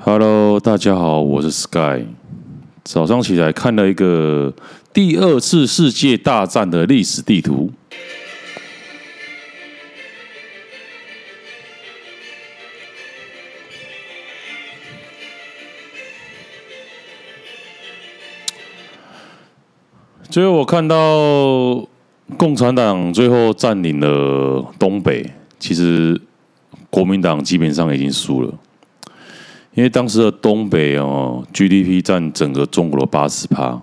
Hello，大家好，我是 Sky。早上起来看了一个第二次世界大战的历史地图。最后我看到共产党最后占领了东北，其实国民党基本上已经输了。因为当时的东北哦，GDP 占整个中国的八十趴。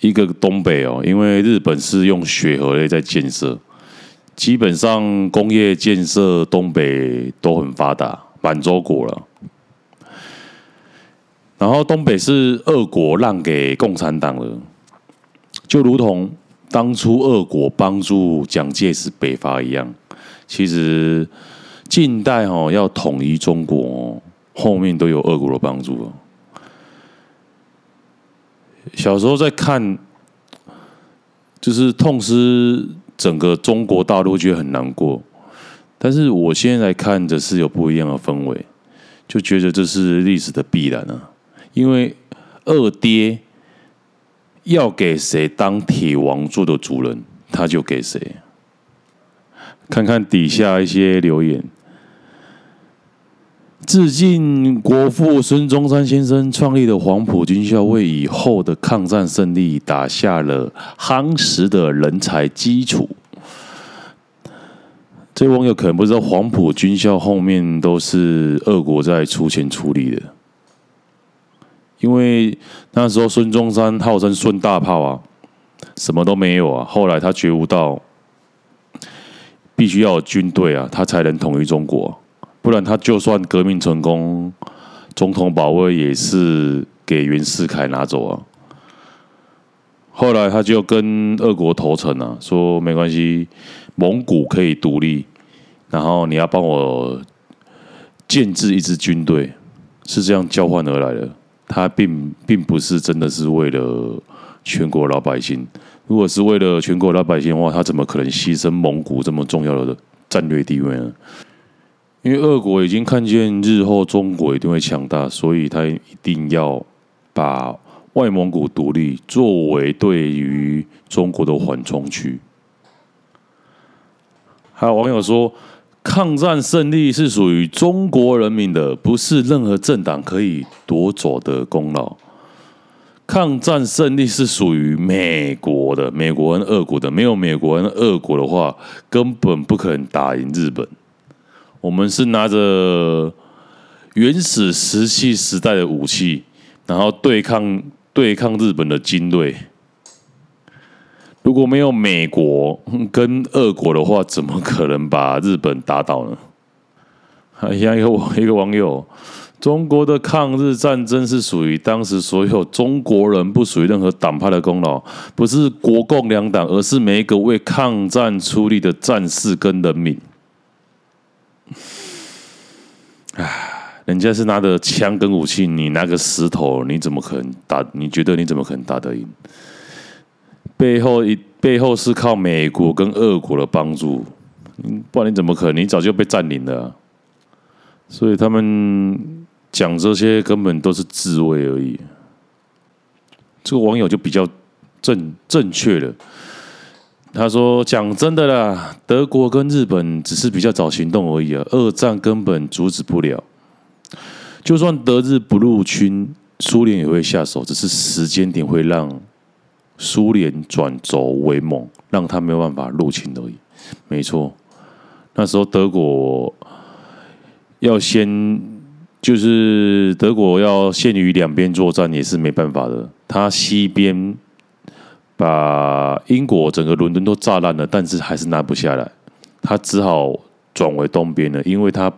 一个东北哦，因为日本是用血和泪在建设，基本上工业建设东北都很发达，满洲国了。然后东北是俄国让给共产党的，就如同当初俄国帮助蒋介石北伐一样。其实近代哦，要统一中国。后面都有俄国的帮助哦。小时候在看，就是痛失整个中国大陆，觉得很难过。但是我现在看着是有不一样的氛围，就觉得这是历史的必然啊。因为二爹要给谁当铁王座的主人，他就给谁。看看底下一些留言。致敬国父孙中山先生创立的黄埔军校，为以后的抗战胜利打下了夯实的人才基础。这位网友可能不知道，黄埔军校后面都是俄国在出钱出力的，因为那时候孙中山号称孙大炮啊，什么都没有啊，后来他觉悟到，必须要军队啊，他才能统一中国。不然他就算革命成功，总统宝位也是给袁世凯拿走啊。后来他就跟俄国投诚了，说没关系，蒙古可以独立，然后你要帮我建制一支军队，是这样交换而来的。他并并不是真的是为了全国老百姓，如果是为了全国老百姓的话，他怎么可能牺牲蒙古这么重要的战略地位呢？因为俄国已经看见日后中国一定会强大，所以他一定要把外蒙古独立作为对于中国的缓冲区。还有网友说，抗战胜利是属于中国人民的，不是任何政党可以夺走的功劳。抗战胜利是属于美国的，美国跟俄国的，没有美国跟俄国的话，根本不可能打赢日本。我们是拿着原始石器时代的武器，然后对抗对抗日本的军队。如果没有美国跟俄国的话，怎么可能把日本打倒呢？还像一个一个网友，中国的抗日战争是属于当时所有中国人，不属于任何党派的功劳，不是国共两党，而是每一个为抗战出力的战士跟人民。唉，人家是拿着枪跟武器，你拿个石头，你怎么可能打？你觉得你怎么可能打得赢？背后一背后是靠美国跟俄国的帮助，不然你怎么可能？你早就被占领了。所以他们讲这些根本都是自卫而已。这个网友就比较正正确了。他说：“讲真的啦，德国跟日本只是比较早行动而已啊，二战根本阻止不了。就算德日不入侵，苏联也会下手，只是时间点会让苏联转轴为猛，让他没有办法入侵而已。没错，那时候德国要先，就是德国要限于两边作战也是没办法的，他西边。”把英国整个伦敦都炸烂了，但是还是拿不下来，他只好转为东边了。因为他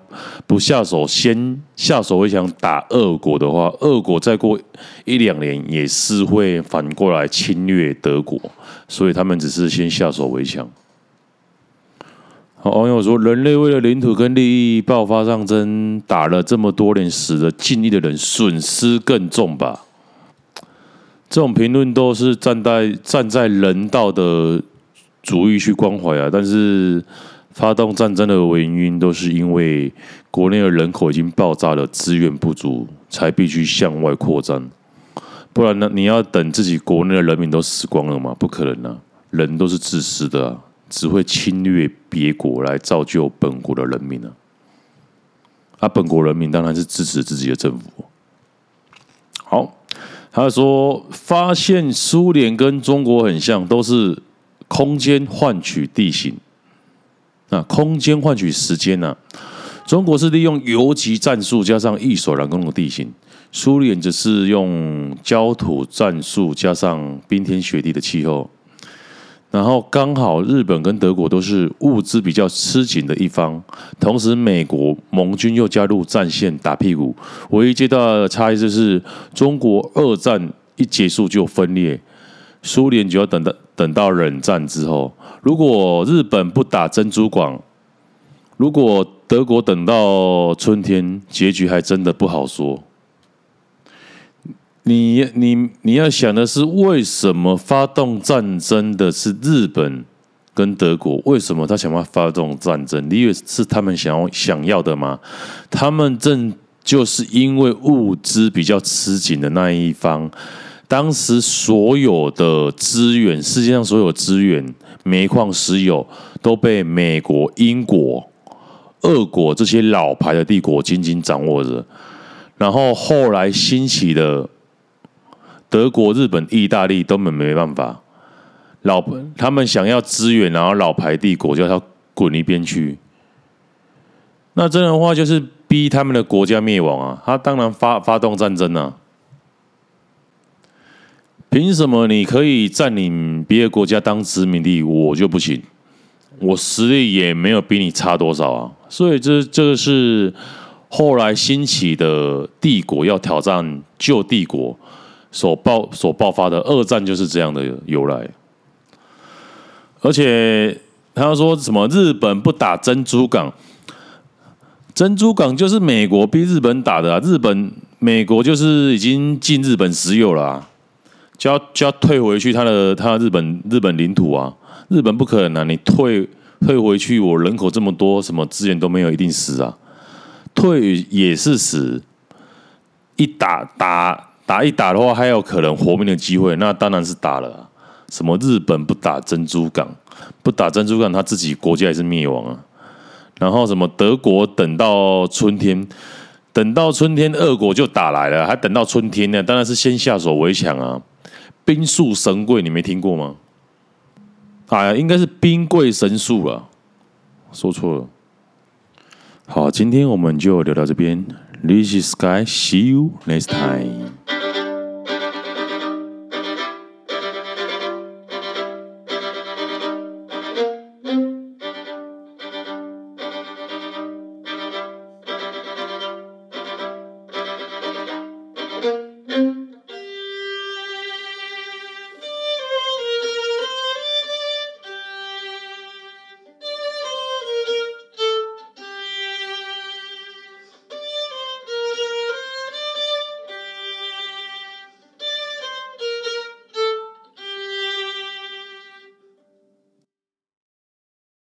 不下手，先下手为强打俄国的话，俄国再过一两年也是会反过来侵略德国，所以他们只是先下手为强。好，网友说，人类为了领土跟利益爆发战争，打了这么多年，死了近亿的人，损失更重吧？这种评论都是站在站在人道的主义去关怀啊，但是发动战争的原因都是因为国内的人口已经爆炸了，资源不足，才必须向外扩张。不然呢？你要等自己国内的人民都死光了吗？不可能啊！人都是自私的啊，只会侵略别国来造就本国的人民啊。啊，本国人民当然是支持自己的政府。好，他说发现苏联跟中国很像，都是空间换取地形。那空间换取时间呢、啊？中国是利用游击战术加上易守难攻的地形。苏联则是用焦土战术加上冰天雪地的气候，然后刚好日本跟德国都是物资比较吃紧的一方，同时美国盟军又加入战线打屁股，唯一最大的差异就是中国二战一结束就分裂，苏联就要等到等到冷战之后。如果日本不打珍珠港，如果德国等到春天，结局还真的不好说。你你你要想的是，为什么发动战争的是日本跟德国？为什么他想要发动战争？你以为是他们想要想要的吗？他们正就是因为物资比较吃紧的那一方，当时所有的资源，世界上所有资源，煤矿、石油都被美国、英国、俄国这些老牌的帝国紧紧掌握着，然后后来兴起的。德国、日本、意大利根本没办法，老他们想要支援，然后老牌帝国叫他滚一边去。那这样的话就是逼他们的国家灭亡啊！他当然发发动战争啊！凭什么你可以占领别的国家当殖民地，我就不行？我实力也没有比你差多少啊！所以这这个是后来兴起的帝国要挑战旧帝国。所爆所爆发的二战就是这样的由来，而且他说什么日本不打珍珠港，珍珠港就是美国逼日本打的啊，日本美国就是已经进日本石油了啊，就要就要退回去他的他的日本日本领土啊，日本不可能啊，你退退回去，我人口这么多，什么资源都没有，一定死啊，退也是死，一打打。打一打的话，还有可能活命的机会，那当然是打了。什么日本不打珍珠港，不打珍珠港，他自己国家也是灭亡啊。然后什么德国等到春天，等到春天，俄国就打来了，还等到春天呢？当然是先下手为强啊。兵速神贵，你没听过吗？哎呀，应该是兵贵神速了，说错了。好，今天我们就聊到这边。This is Sky，see you next time。